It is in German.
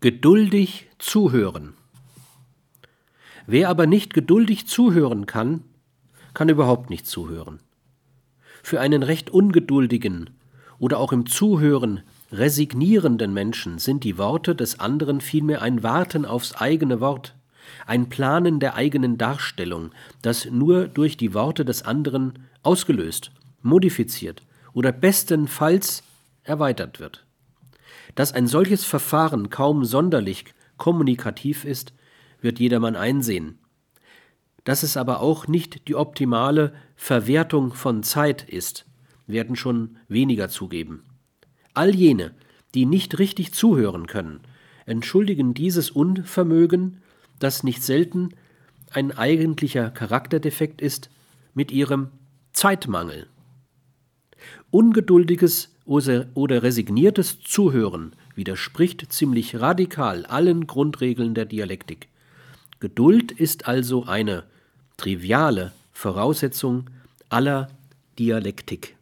Geduldig zuhören. Wer aber nicht geduldig zuhören kann, kann überhaupt nicht zuhören. Für einen recht ungeduldigen oder auch im Zuhören resignierenden Menschen sind die Worte des anderen vielmehr ein Warten aufs eigene Wort, ein Planen der eigenen Darstellung, das nur durch die Worte des anderen ausgelöst, modifiziert oder bestenfalls erweitert wird. Dass ein solches Verfahren kaum sonderlich kommunikativ ist, wird jedermann einsehen. Dass es aber auch nicht die optimale Verwertung von Zeit ist, werden schon weniger zugeben. All jene, die nicht richtig zuhören können, entschuldigen dieses Unvermögen, das nicht selten ein eigentlicher Charakterdefekt ist, mit ihrem Zeitmangel. Ungeduldiges oder resigniertes Zuhören widerspricht ziemlich radikal allen Grundregeln der Dialektik. Geduld ist also eine triviale Voraussetzung aller Dialektik.